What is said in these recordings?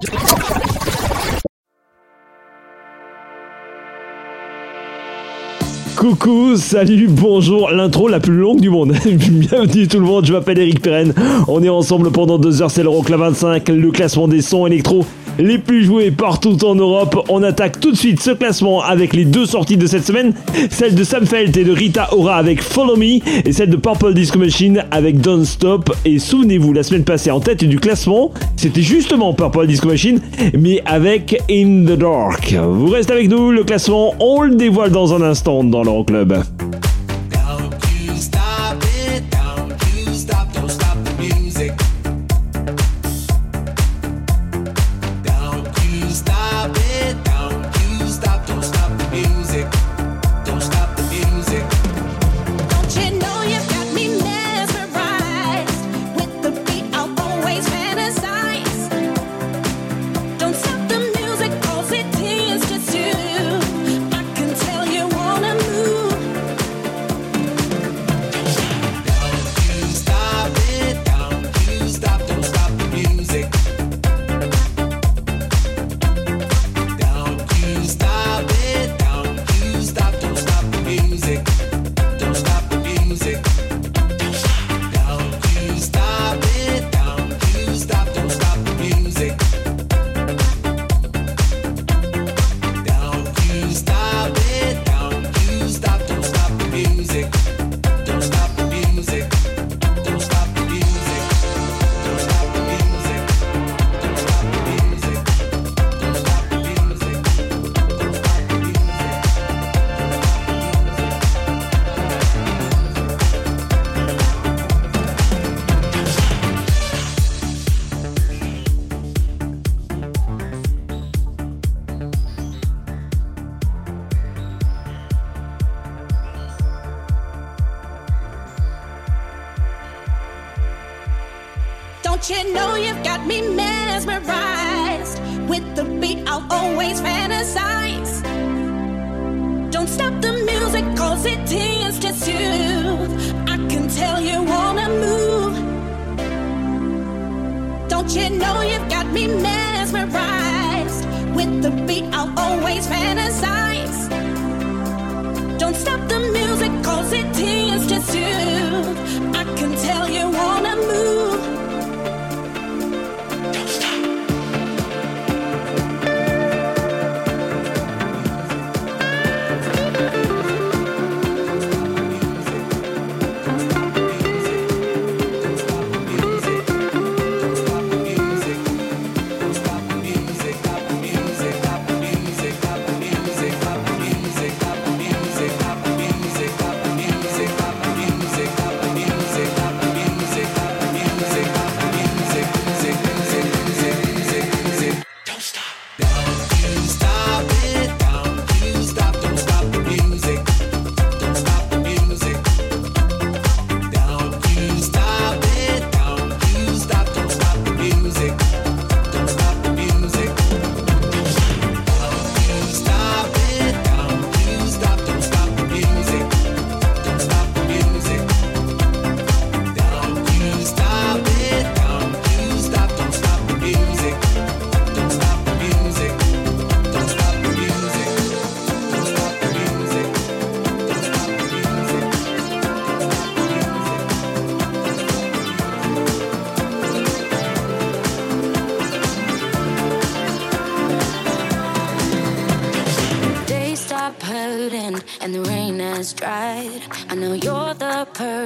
Yeah. Coucou, salut, bonjour, l'intro la plus longue du monde. Bienvenue tout le monde, je m'appelle Eric Perren. On est ensemble pendant deux heures, c'est l'Euroclub 25, le classement des sons électro les plus joués partout en Europe. On attaque tout de suite ce classement avec les deux sorties de cette semaine, celle de Sam Felt et de Rita Ora avec Follow Me et celle de Purple Disco Machine avec Don't Stop. Et souvenez-vous, la semaine passée en tête du classement, c'était justement Purple Disco Machine, mais avec In the Dark. Vous restez avec nous, le classement, on le dévoile dans un instant angenommen.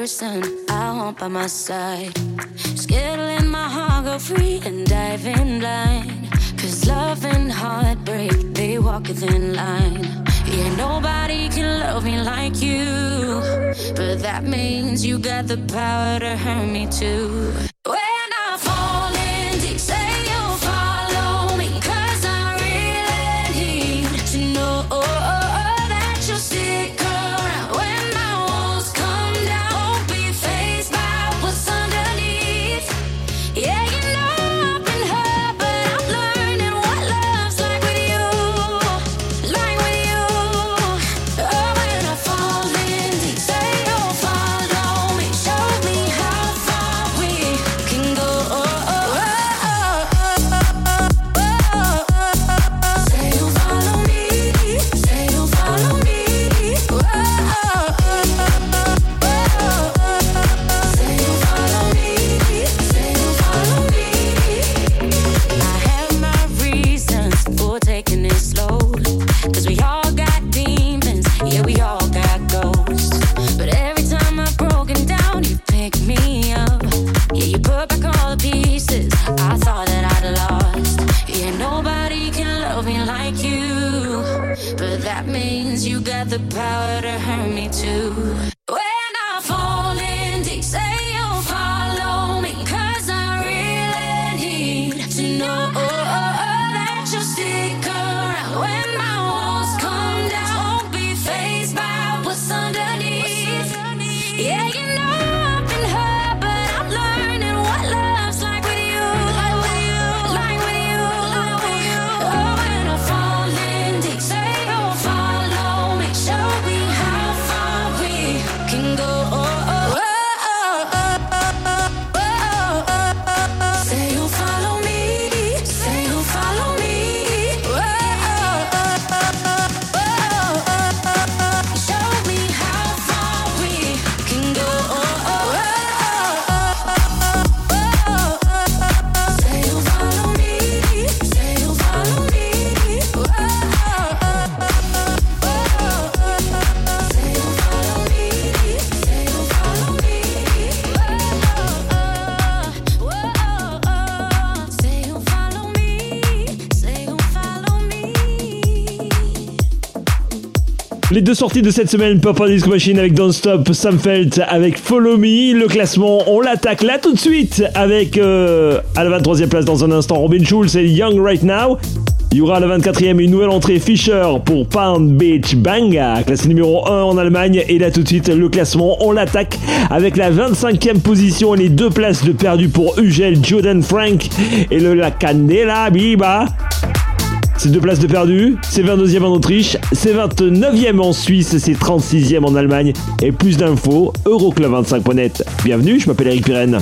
l'Euroclub. by my side. To my heart go free and dive in blind. Cause love and heartbreak, they walk a thin line. Yeah, nobody can love me like you. But that means you got the power to hurt me too. Deux sorties de cette semaine, Purple Disco Machine avec Don't Stop, Sam Felt avec Follow Me. Le classement, on l'attaque là tout de suite avec euh, à la 23e place dans un instant Robin Schulz et Young Right Now. Il y aura à la 24e une nouvelle entrée Fisher pour Pound Beach Banga, classé numéro 1 en Allemagne. Et là tout de suite, le classement, on l'attaque avec la 25e position et les deux places de perdu pour Ugel, Jordan Frank et le La Candela Biba. C'est deux places de perdu, c'est 22e en Autriche, c'est 29e en Suisse, c'est 36e en Allemagne. Et plus d'infos, Euroclub25.net. Bienvenue, je m'appelle Eric Pirenne.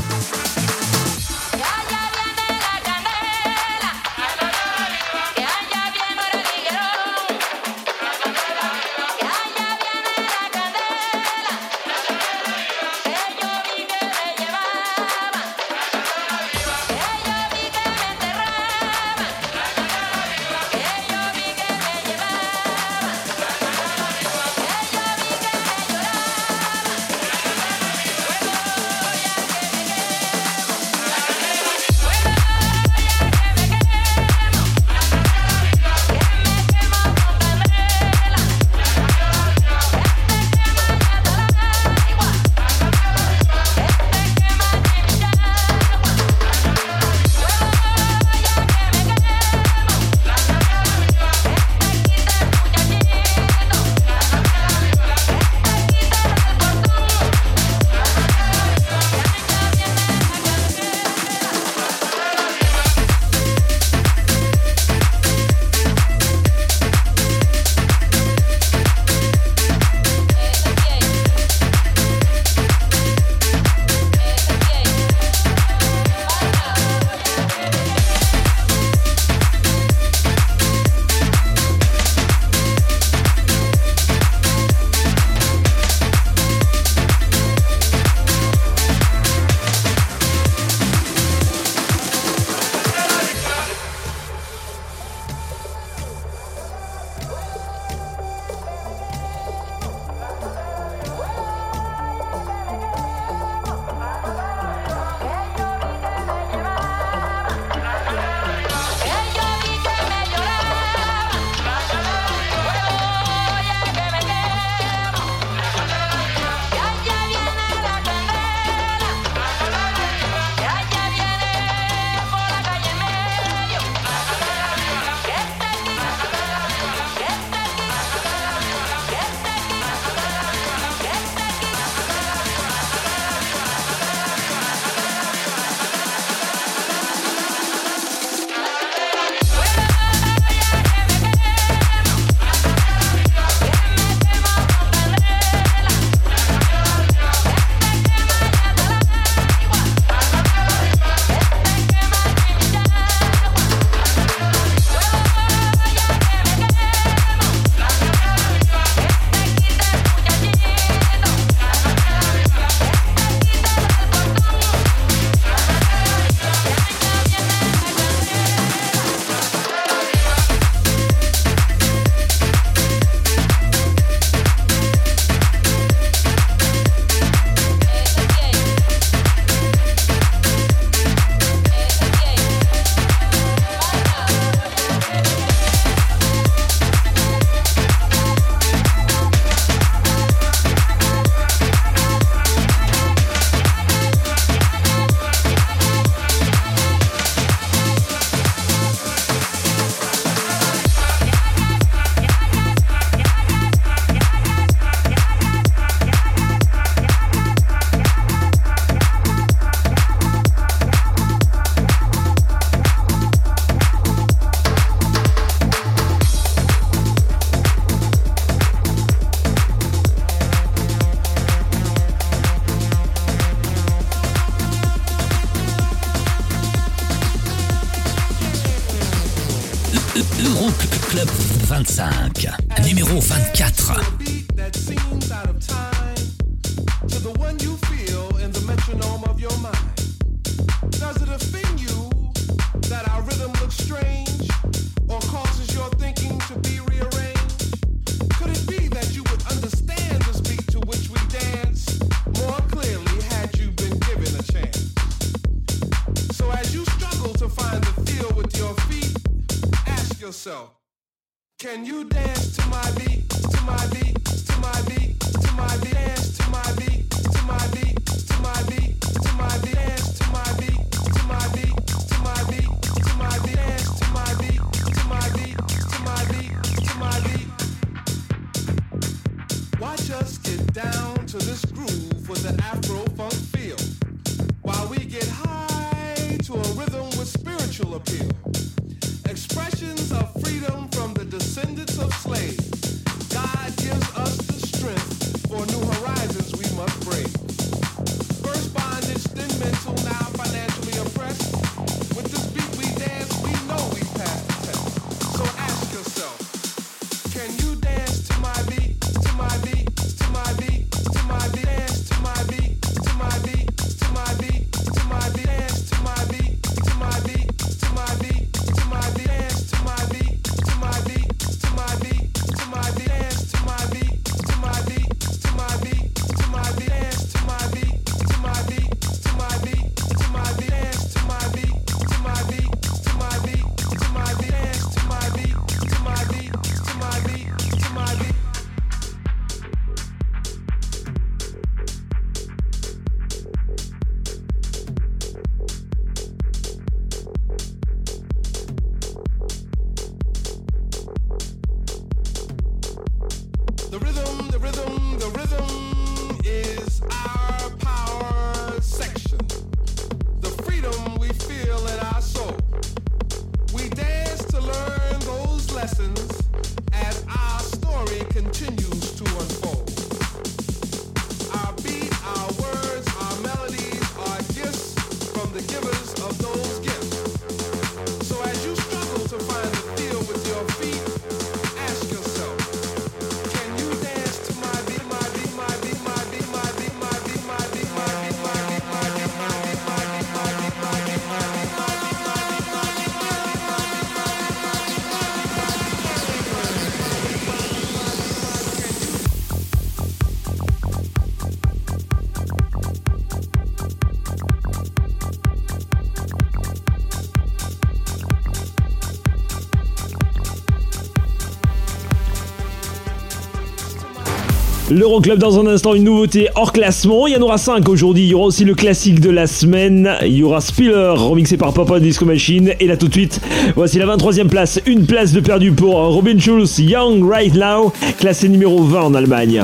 L'Euroclub dans un instant, une nouveauté hors classement. Il y en aura 5 aujourd'hui. Il y aura aussi le classique de la semaine. Il y aura Spiller, remixé par Papa Disco Machine. Et là tout de suite, voici la 23e place. Une place de perdu pour Robin Schulz, Young Right Now, classé numéro 20 en Allemagne.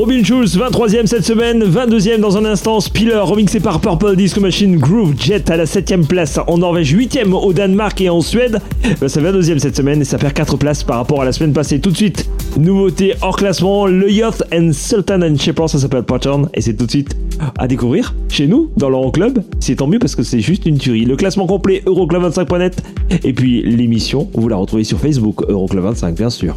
Robin Schulz, 23e cette semaine, 22e dans un instant, Spiller, remixé par Purple Disco Machine, Groove Jet à la 7e place en Norvège, 8e au Danemark et en Suède. Ben, ça 22e cette semaine et ça perd 4 places par rapport à la semaine passée. Tout de suite, nouveauté hors classement, le Youth and Sultan and Shepherd, ça s'appelle Pattern et c'est tout de suite à découvrir chez nous, dans l'Euroclub. C'est tant mieux parce que c'est juste une tuerie. Le classement complet, Euroclub25.net et puis l'émission, vous la retrouvez sur Facebook, Euroclub25 bien sûr.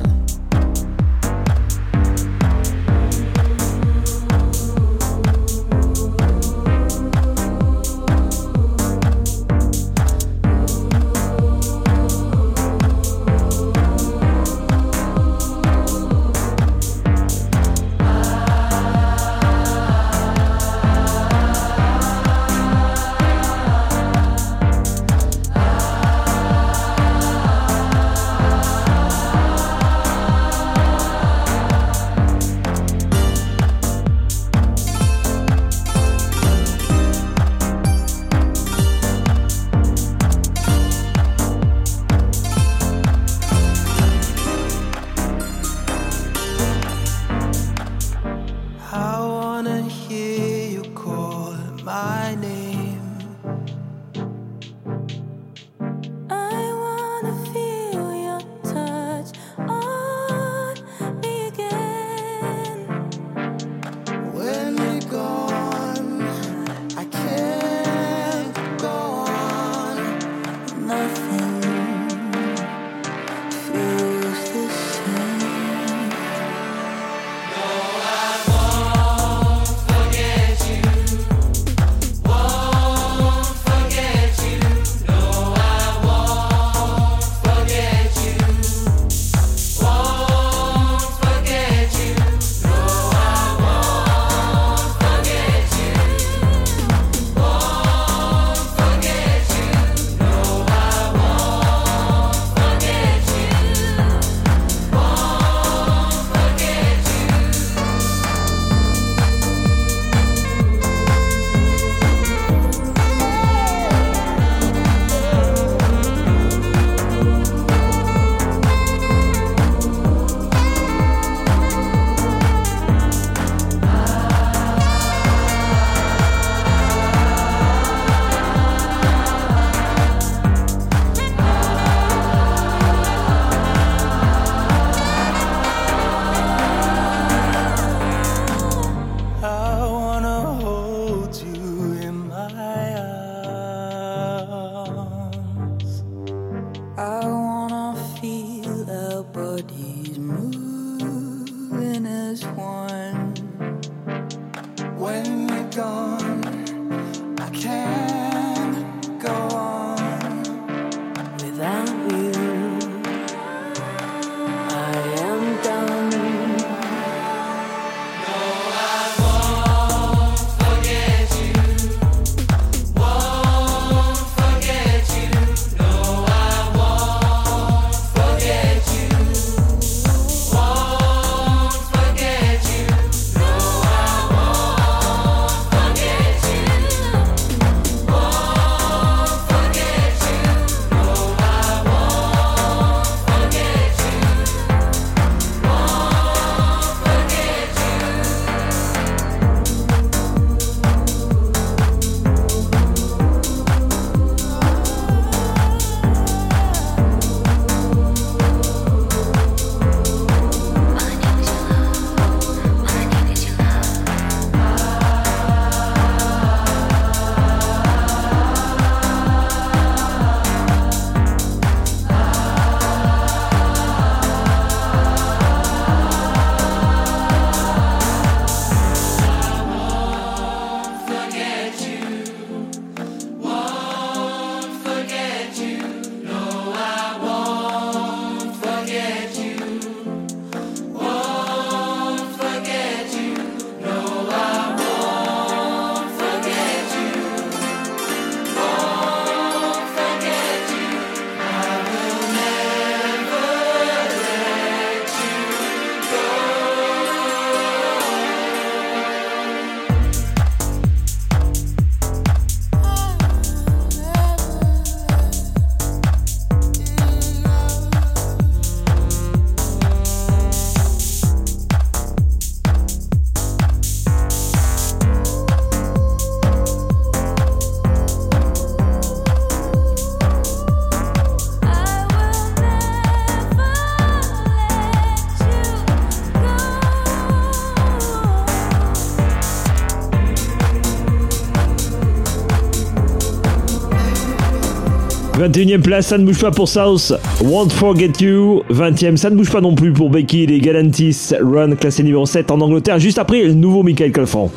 21e place, ça ne bouge pas pour South, Won't Forget You. 20e, ça ne bouge pas non plus pour Becky, les Galantis, Run, classé numéro 7 en Angleterre, juste après le nouveau Michael Calfan.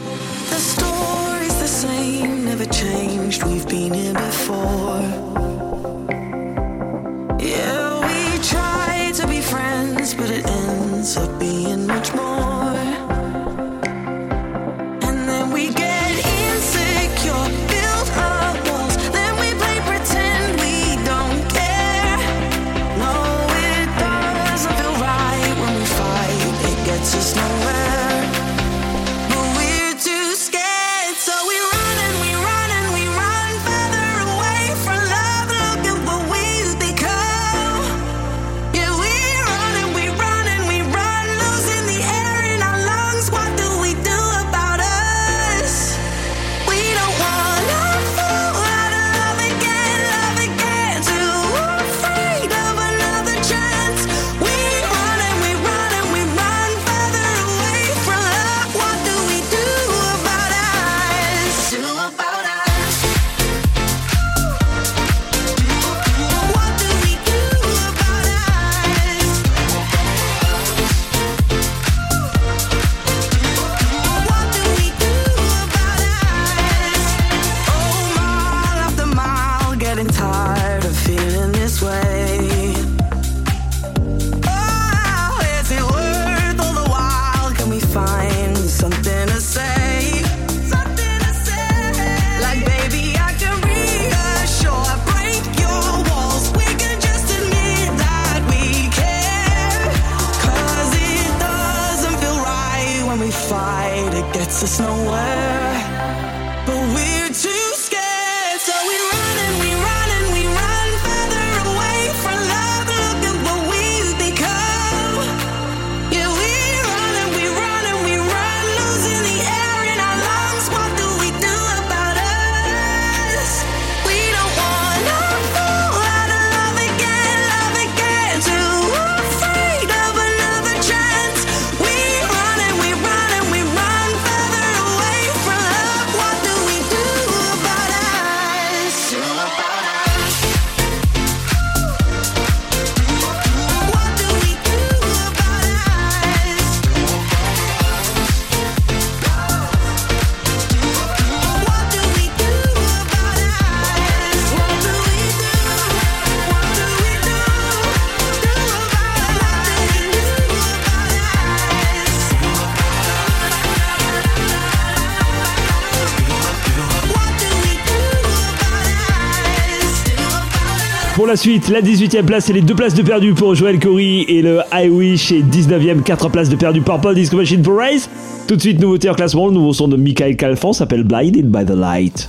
la suite, la 18e place, et les deux places de perdu pour Joel Corey et le I Wish et 19e, 4 places de perdu Purple Disco Machine pour Race. Tout de suite, nouveauté en classement, le nouveau son de Michael Calfan s'appelle Blinded by the Light.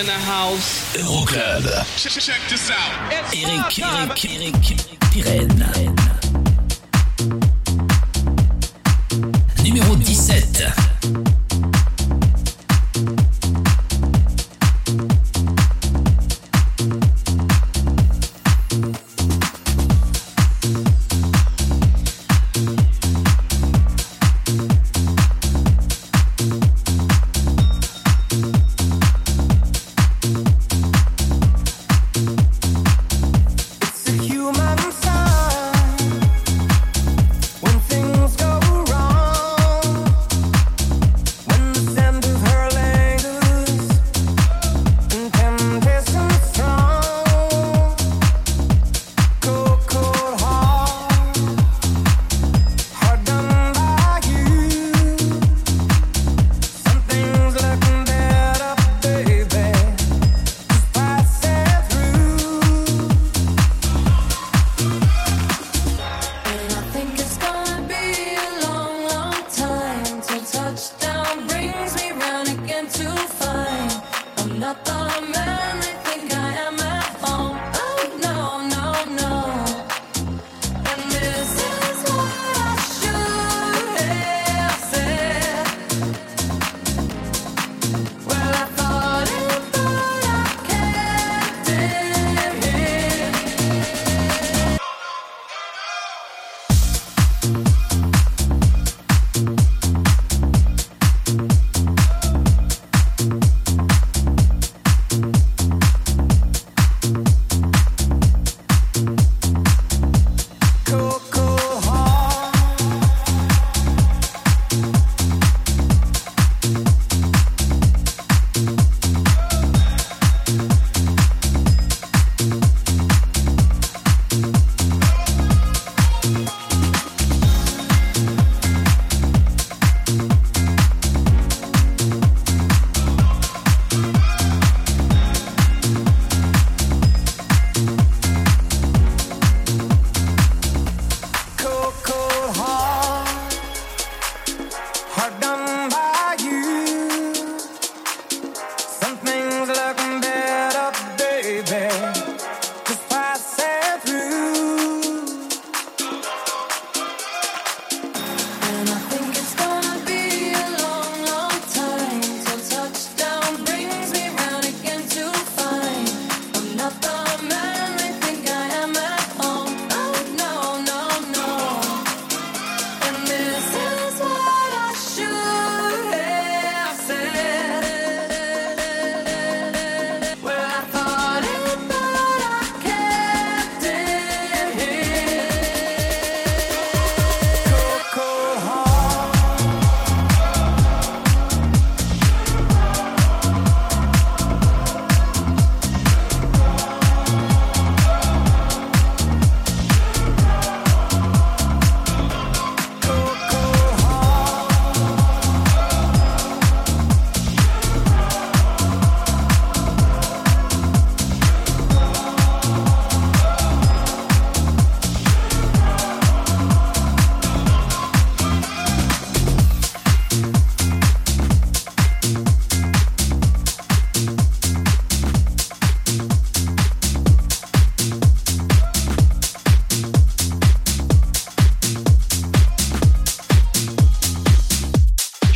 in the house. Euroclub. Check, check this out.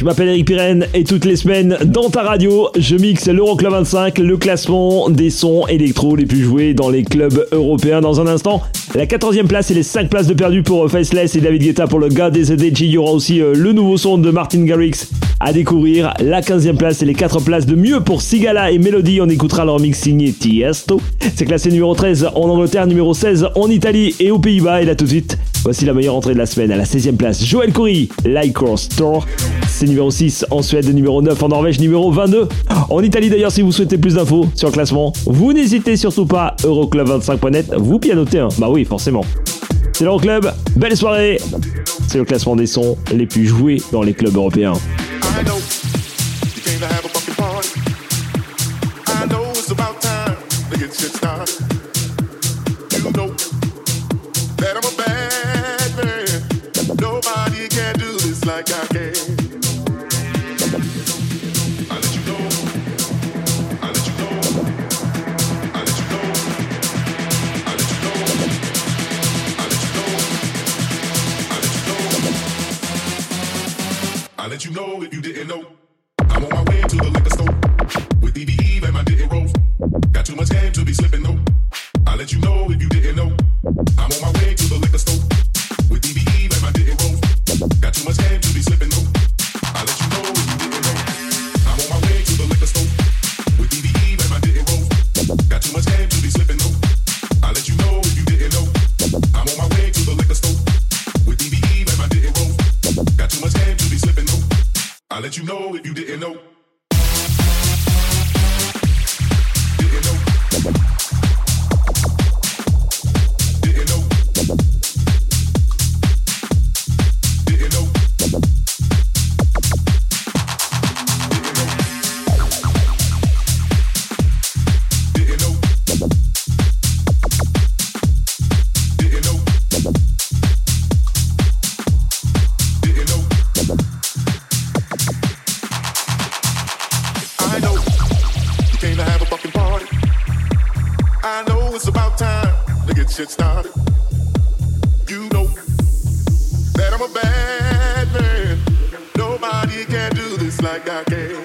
Je m'appelle Eric Pirenne et toutes les semaines dans ta radio, je mixe l'Euroclub 25, le classement des sons électro les plus joués dans les clubs européens. Dans un instant, la 14e place et les 5 places de perdu pour euh, Faceless et David Guetta pour le God is a DJ. Il y aura aussi euh, le nouveau son de Martin Garrix à découvrir. La 15e place et les 4 places de mieux pour Sigala et Melody. On écoutera leur mix signé Tiesto. C'est classé numéro 13 en Angleterre, numéro 16 en Italie et aux Pays-Bas. Et là tout de suite, voici la meilleure entrée de la semaine à la 16e place. Joël Coury, Lycor Store. C'est numéro 6 en Suède, numéro 9 en Norvège, numéro 22 en Italie d'ailleurs si vous souhaitez plus d'infos sur le classement. Vous n'hésitez surtout pas, Euroclub25.net, vous pianotez, hein. bah oui forcément. C'est l'Euroclub, belle soirée C'est le classement des sons les plus joués dans les clubs européens. to get shit started. You know that I'm a bad man. Nobody can do this like I can.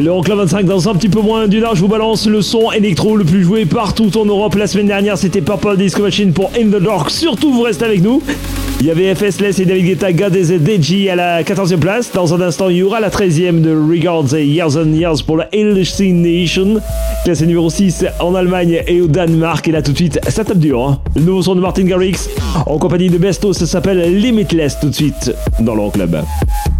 L'Euroclub 25 dans un petit peu moins d'une heure, je vous balance le son électro le plus joué partout en Europe. La semaine dernière, c'était Purple Disco Machine pour In the Dark. Surtout, vous restez avec nous. Il y avait FS Les et David Guetta, God is à la 14e place. Dans un instant, il y aura la 13e de Regards et Years and Years pour la Nation. Classé numéro 6 en Allemagne et au Danemark. Et là, tout de suite, ça tape dur. hein. Le nouveau son de Martin Garrix en compagnie de Besto, ça s'appelle Limitless tout de suite dans l'Euroclub. Euroclub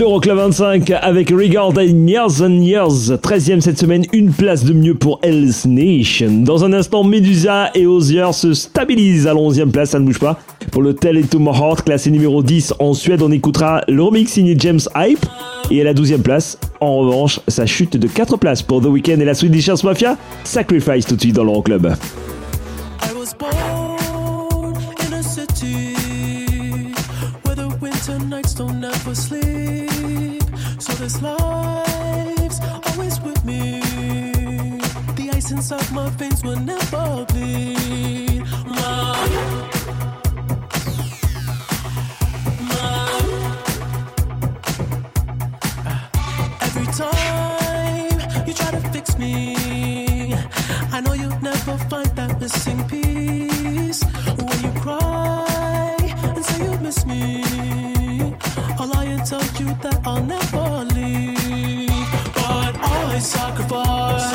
L'Euroclub 25 avec Regard Years and Years. 13ème cette semaine, une place de mieux pour Hell's Nation. Dans un instant, Medusa et Ozier se stabilisent à la 11ème place, ça ne bouge pas. Pour le Tell It To My Heart, classé numéro 10 en Suède, on écoutera le remix signé James Hype. Et à la 12ème place, en revanche, sa chute de 4 places pour The Weeknd et la Swedish House Mafia. Sacrifice tout de suite dans l'Euroclub. I This life's always with me. The ice inside my veins will never bleed. Every time you try to fix me, I know you'll never find that missing piece. When you cry and say you miss me, I'll lie and tell you that I'll never I sacrificed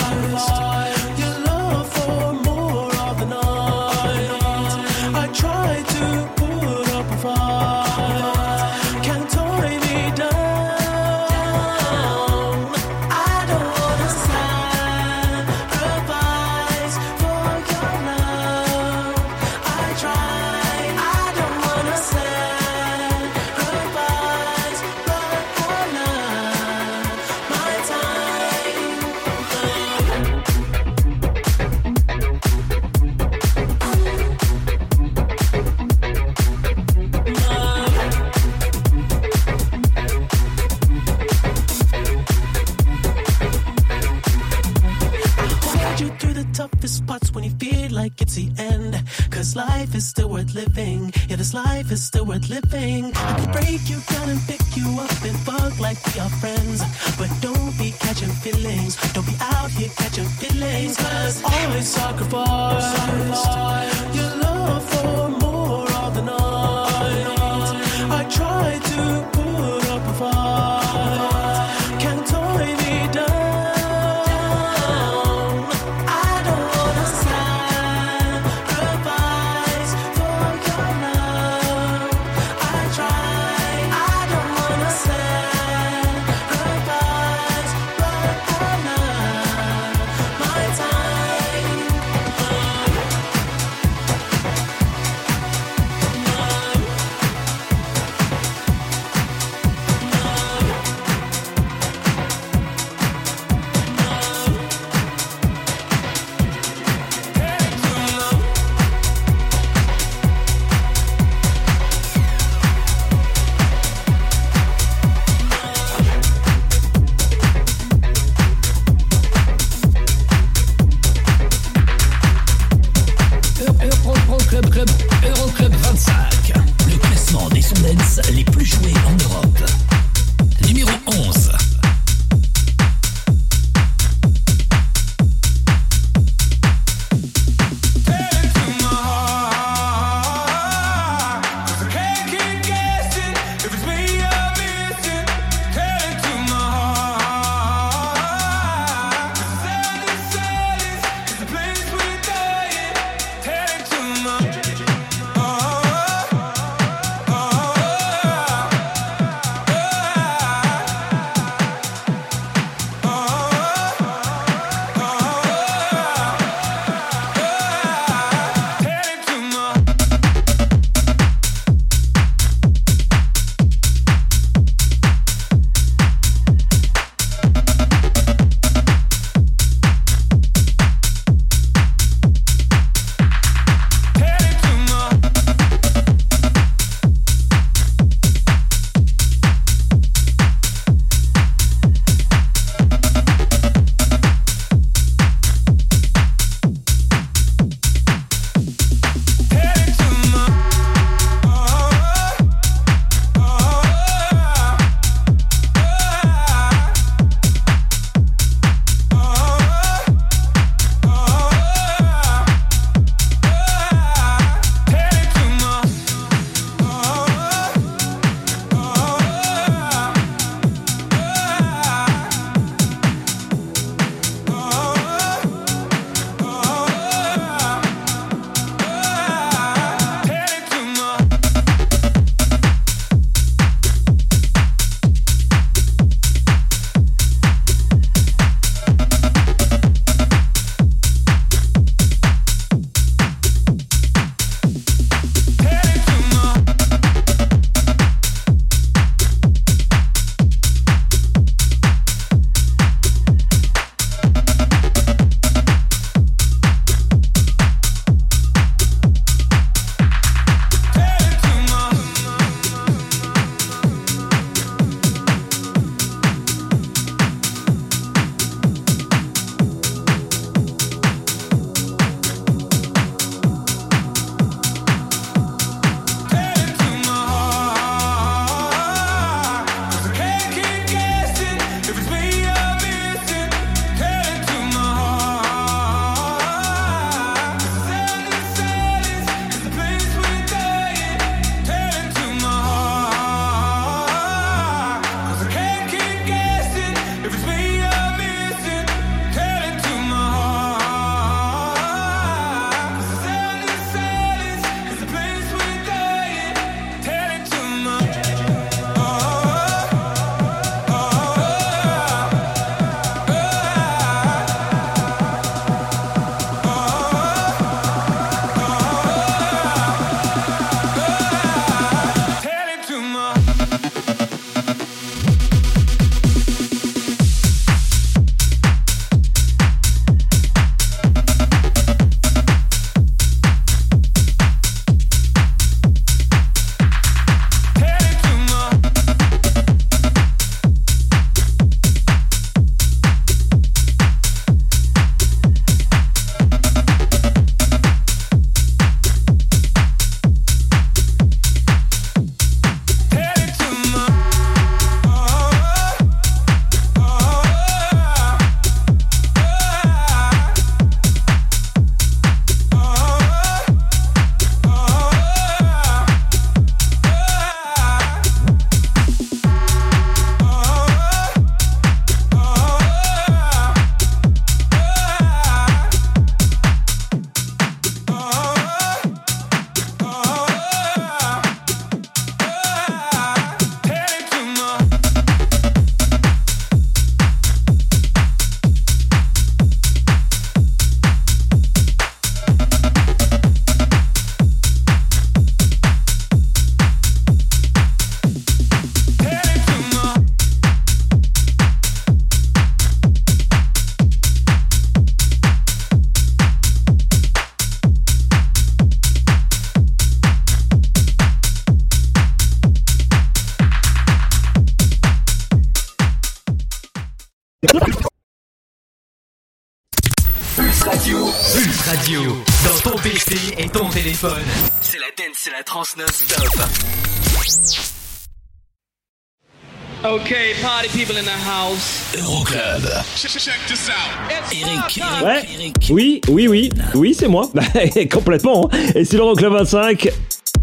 life is still worth living. Yeah, this life is still worth living. I can break you down and pick you up and fuck like we are friends. But don't be catching feelings. Don't be out here catching feelings. Cause always sacrifice your love for more of the night. I try to put trans non-stop. Okay, party people in the house. Euroclub. Check this out. Eric, Ouais. Eric. Oui, oui, oui, oui, c'est moi. Complètement. hein. Et c'est l'Euroclub 25.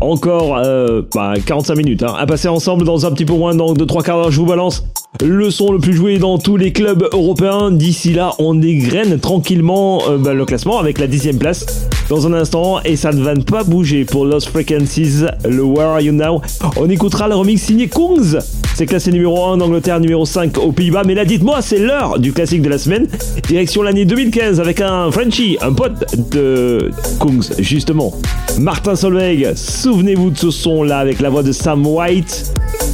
Encore euh, bah, 45 minutes hein, à passer ensemble dans un petit peu moins dans 2-3 quarts d'heure. Je vous balance le son le plus joué dans tous les clubs européens. D'ici là, on dégraine tranquillement euh, bah, le classement avec la dixième place dans un instant. Et ça ne va pas bouger pour Lost Frequencies, le Where Are You Now? On écoutera le remix signé Kungs. C'est classé numéro 1 en Angleterre, numéro 5 aux Pays-Bas. Mais là, dites-moi, c'est l'heure du classique de la semaine. Direction l'année 2015 avec un Frenchie, un pote de Kungs, justement. Martin Solveig, souvenez-vous de ce son-là avec la voix de Sam White.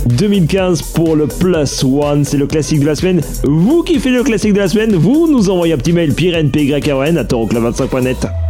2015 pour le Plus One, c'est le classique de la semaine. Vous qui faites le classique de la semaine, vous nous envoyez un petit mail pyrenpyn à toroclub25.net.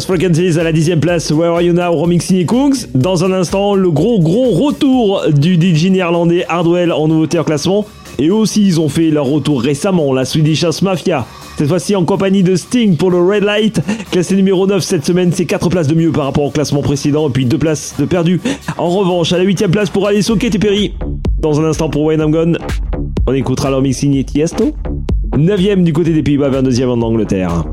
Lost Frequencies à la dixième place, Where Are You Now, Romixi et Kungs. Dans un instant, le gros gros retour du DJ néerlandais Hardwell en nouveauté en classement. Et aussi, ils ont fait leur retour récemment, la Swedish House Mafia. Cette fois-ci en compagnie de Sting pour le Red Light, classé numéro 9 cette semaine, c'est 4 places de mieux par rapport au classement précédent et puis 2 places de perdu. En revanche, à la 8ème place pour Alice Katy Perry. Dans un instant pour Wayne I'm Gone, on écoutera leur mixing et Tiesto. 9ème du côté des Pays-Bas, 22ème en Angleterre.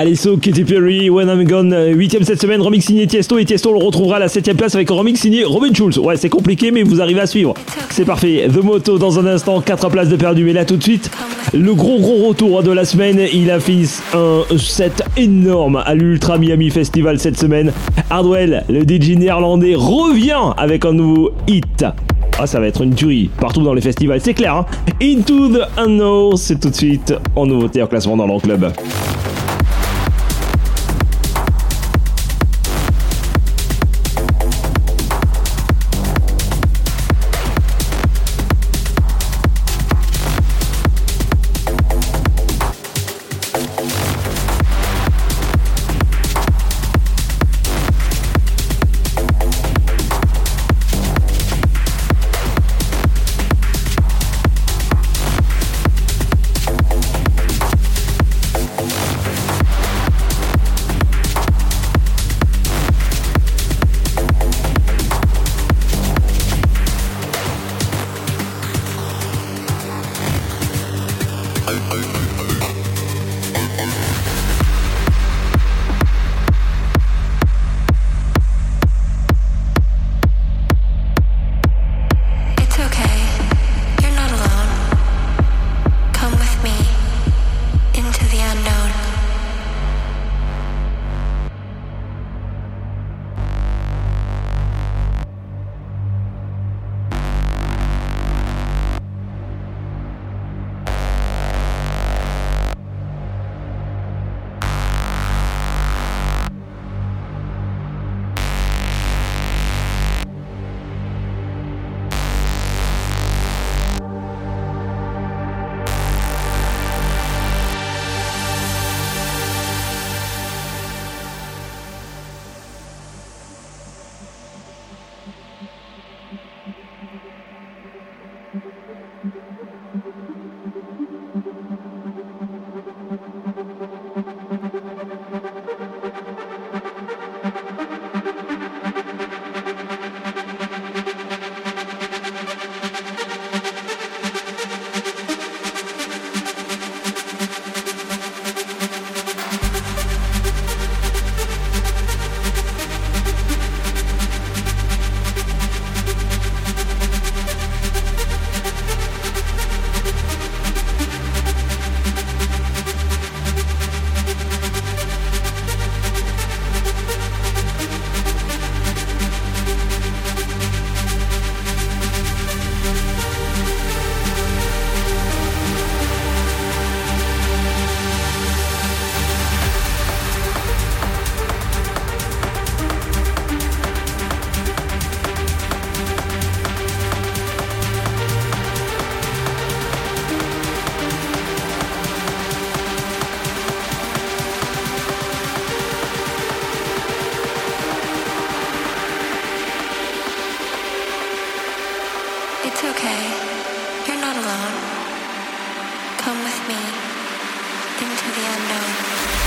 Alesso, Katy Perry, When I'm Gone, 8ème cette semaine, remix signé Tiesto et Tiesto le retrouvera à la 7ème place avec un remix signé Robin Schulz. Ouais, c'est compliqué mais vous arrivez à suivre. C'est parfait. The Moto dans un instant, 4 places de perdu mais là tout de suite, le gros gros retour de la semaine, il a fait un set énorme à l'Ultra Miami Festival cette semaine. Hardwell, le DJ néerlandais, revient avec un nouveau hit. Ah, ça va être une tuerie partout dans les festivals, c'est clair. Hein Into the Unknown, c'est tout de suite en nouveauté en classement dans leur club. It's okay. You're not alone. Come with me into the unknown.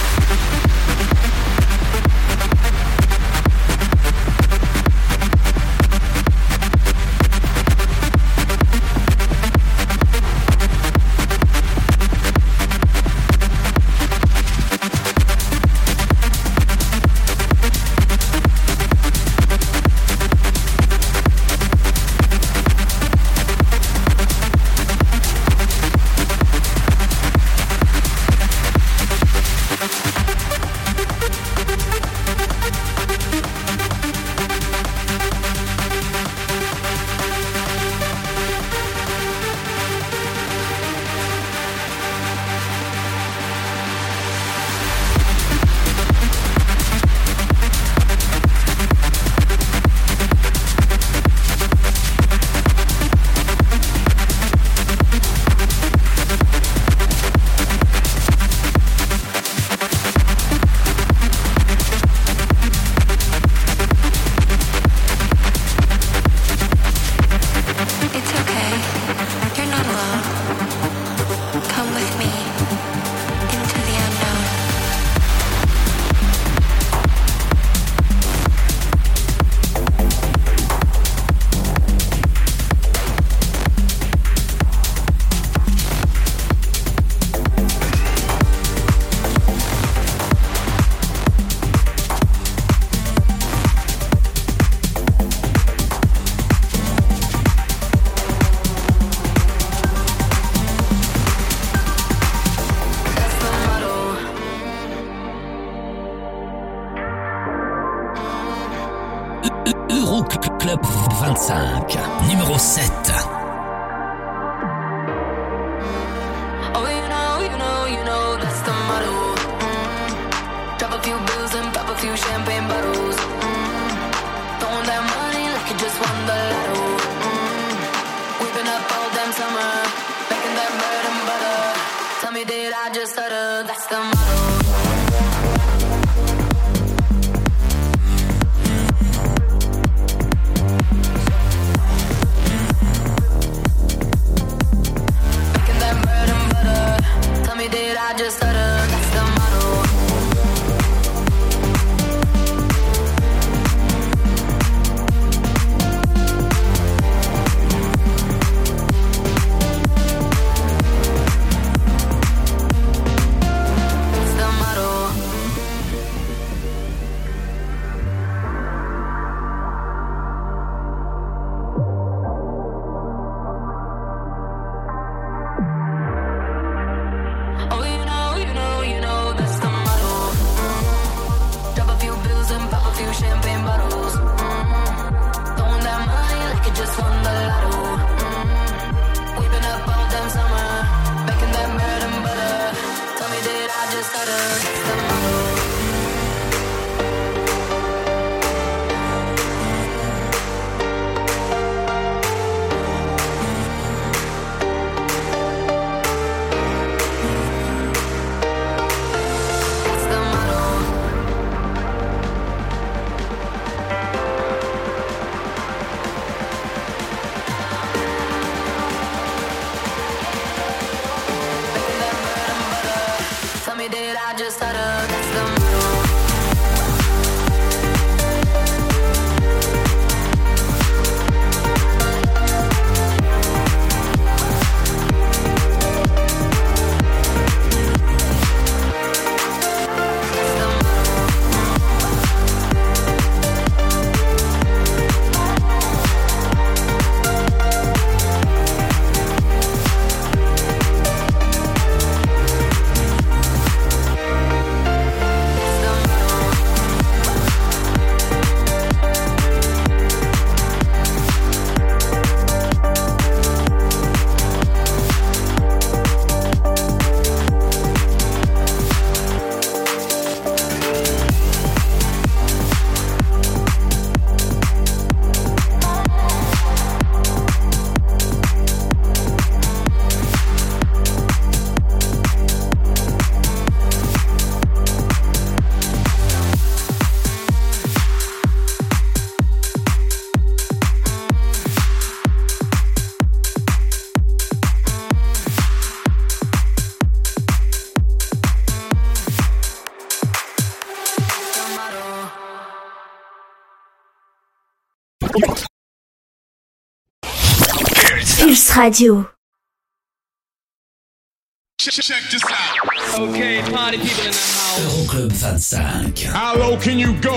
Radio. Check this out. Okay, party people in the house. Euroclub 25. How low can you go?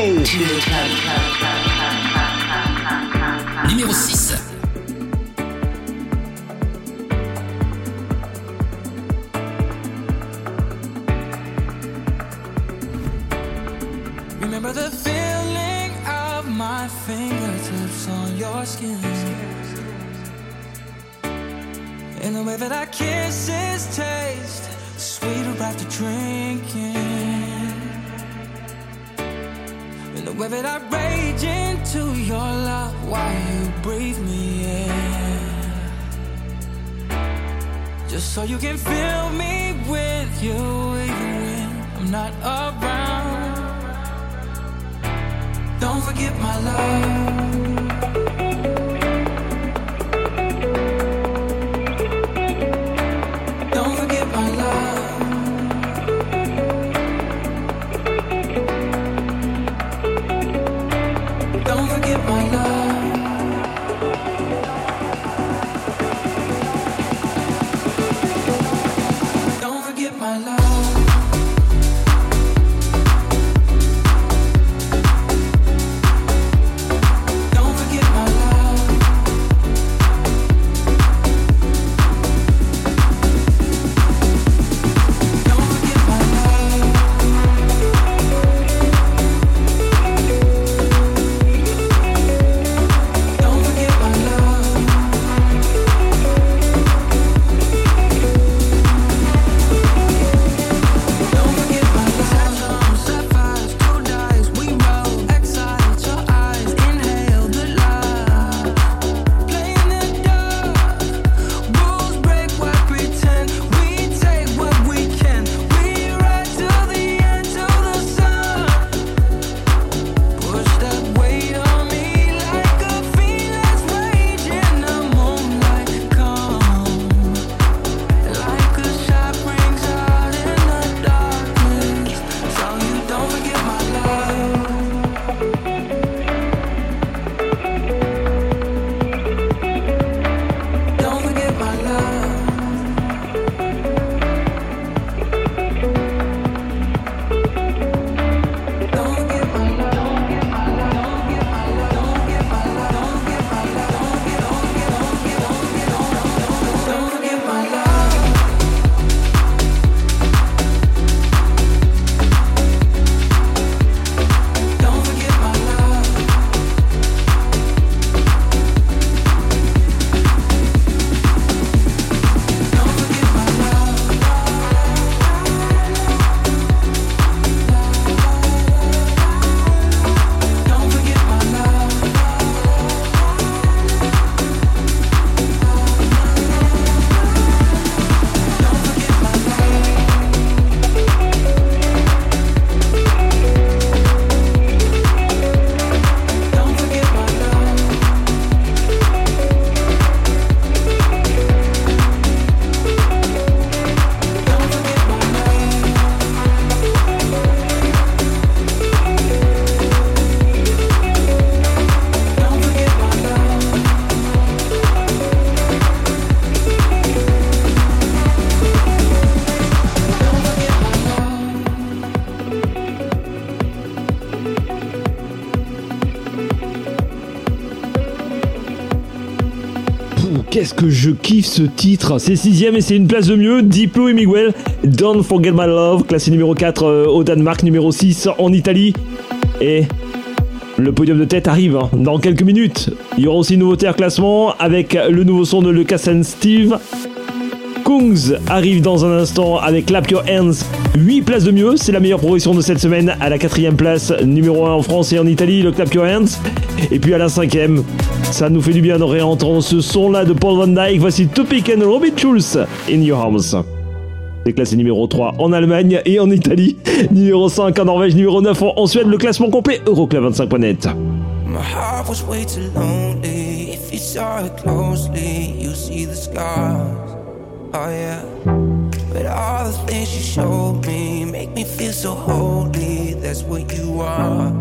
Qu'est-ce que je kiffe ce titre. C'est sixième et c'est une place de mieux. Diplo et Miguel, Don't Forget My Love, classé numéro 4 euh, au Danemark, numéro 6 en Italie. Et le podium de tête arrive hein, dans quelques minutes. Il y aura aussi une nouveauté à classement avec le nouveau son de Lucas and Steve. Kungs arrive dans un instant avec Clap Your Hands. 8 places de mieux, c'est la meilleure progression de cette semaine. À la quatrième place, numéro 1 en France et en Italie, le Clap Your Hands. Et puis à la cinquième, ça nous fait du bien de réentendre ce son-là de Paul Van Dyke. Voici Topic and Robin Schulz, In Your Arms. C'est classé numéro 3 en Allemagne et en Italie. Numéro 5 en Norvège, numéro 9 en, Suède. Le classement complet Euroclub25.net. My heart was way too lonely. If you saw it closely, you see the scars. Oh yeah. But all the things you showed me make me feel so holy. That's what you are.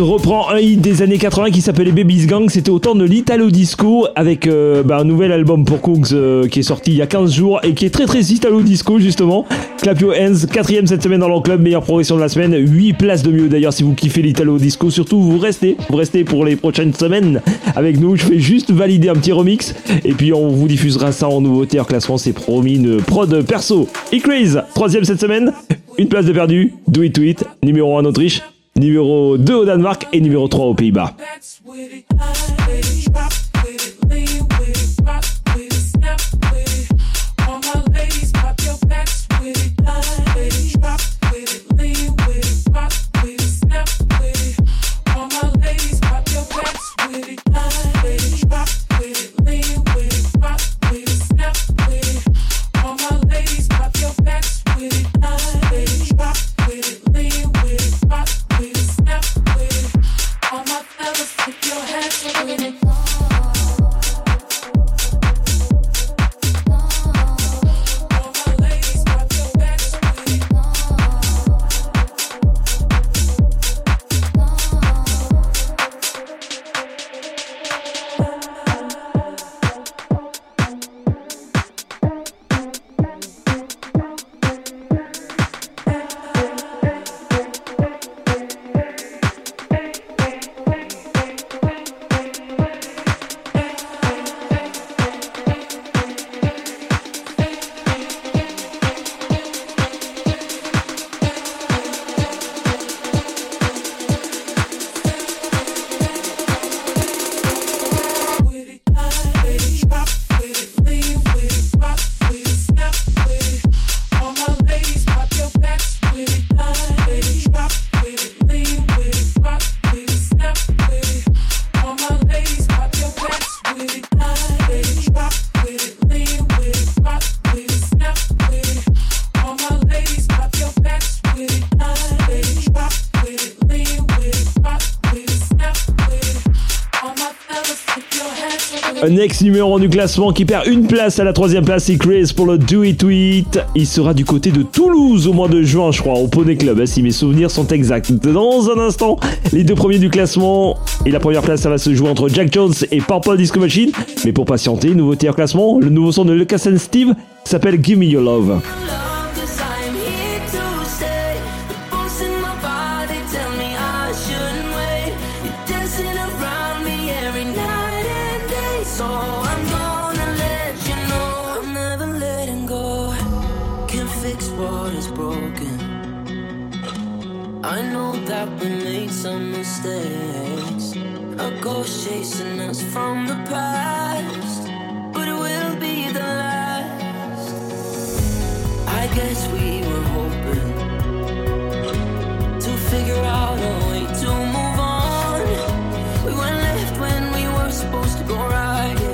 Kungs reprend un hit des années 80 qui s'appelait Baby's Gang. C'était au temps de l'Italo Disco avec euh, bah, un nouvel album pour Kungs euh, qui est sorti il y a 15 jours et qui est très très Italo Disco justement. Clap Your Hands, quatrième cette semaine dans le club, meilleure progression de la semaine. 8 places de mieux d'ailleurs si vous kiffez l'Italo Disco. Surtout vous restez, vous restez pour les prochaines semaines avec nous. Je fais juste valider un petit remix et puis on vous diffusera ça en nouveauté en classement. C'est promis, une prod perso. E-Craze, troisième cette semaine. Une place de perdu. Do it to it. Numéro 1 en Autriche. Numéro 2 au Danemark et numéro 3 aux Pays-Bas. Un ex numéro 1 du classement qui perd une place à la troisième place, c'est Chris pour le Do It It. Il sera du côté de Toulouse au mois de juin, je crois, au Poney Club, hein, si mes souvenirs sont exacts. Dans un instant, les deux premiers du classement et la première place, ça va se jouer entre Jack Jones et Purple Disco Machine. Mais pour patienter, nouveau tiers classement, le nouveau son de Lucas and Steve s'appelle Give Me Your Love. From the past, but it will be the last. I guess we were hoping to figure out a way to move on. We went left when we were supposed to go right.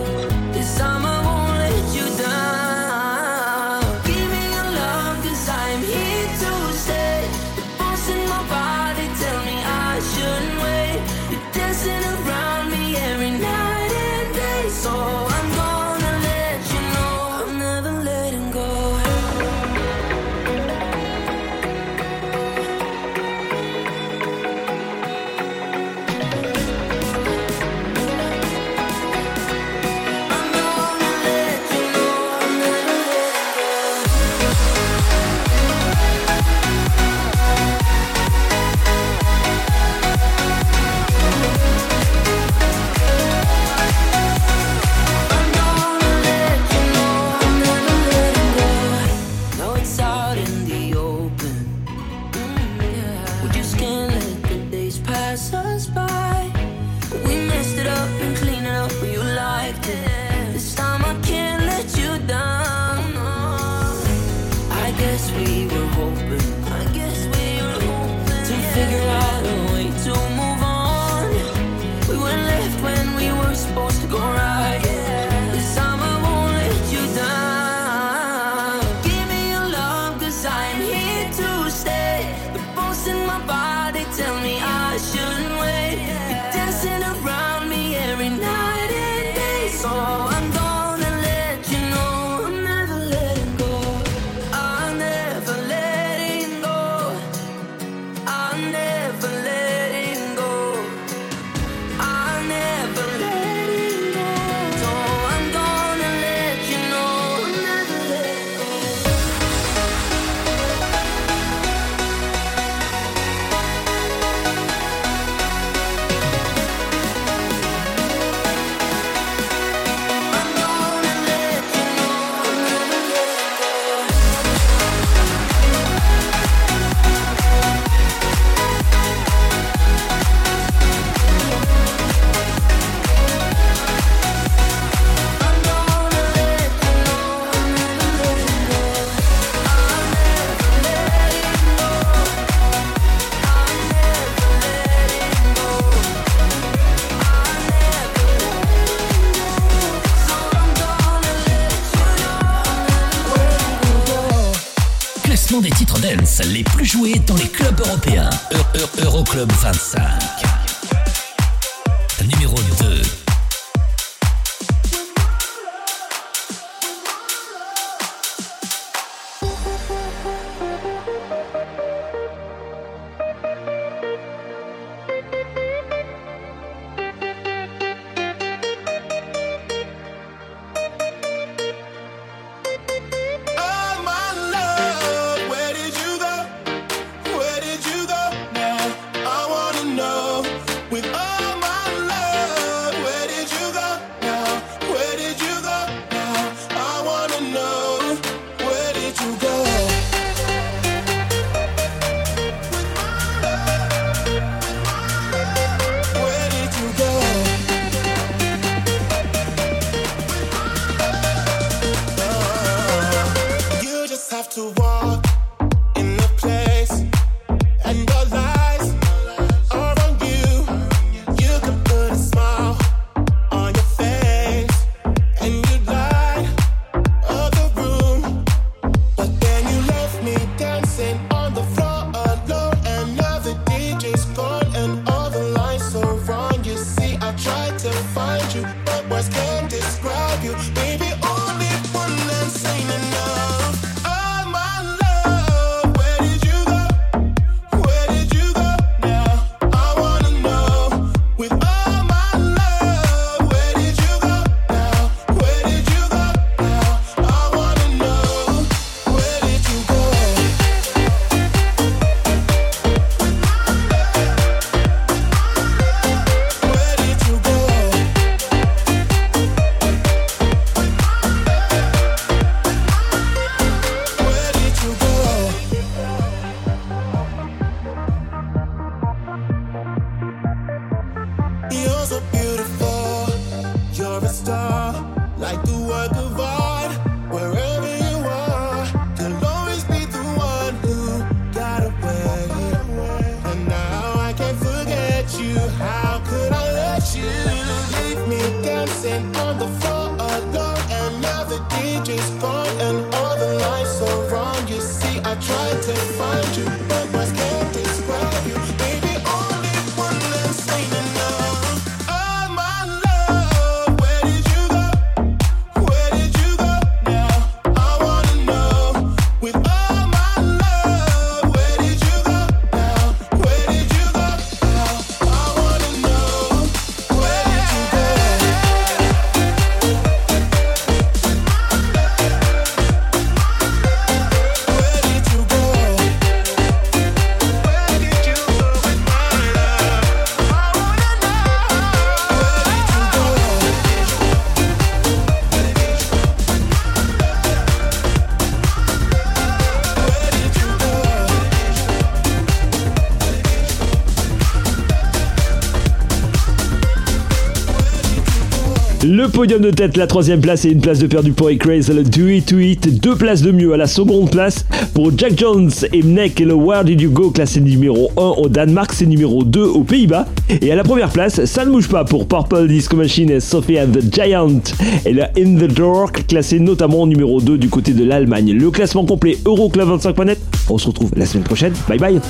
Le podium de tête, la troisième place et une place de perdu pour Craze, le Do It To It, deux places de mieux à la seconde place pour Jack Jones et Mnek et le Where Did You Go classé numéro 1 au Danemark, c'est numéro 2 aux Pays-Bas. Et à la première place, ça ne bouge pas pour Purple Disco Machine et Sophie the Giant et le In the Dark classé notamment numéro 2 du côté de l'Allemagne. Le classement complet Euroclub 25 Planète. On se retrouve la semaine prochaine. Bye bye.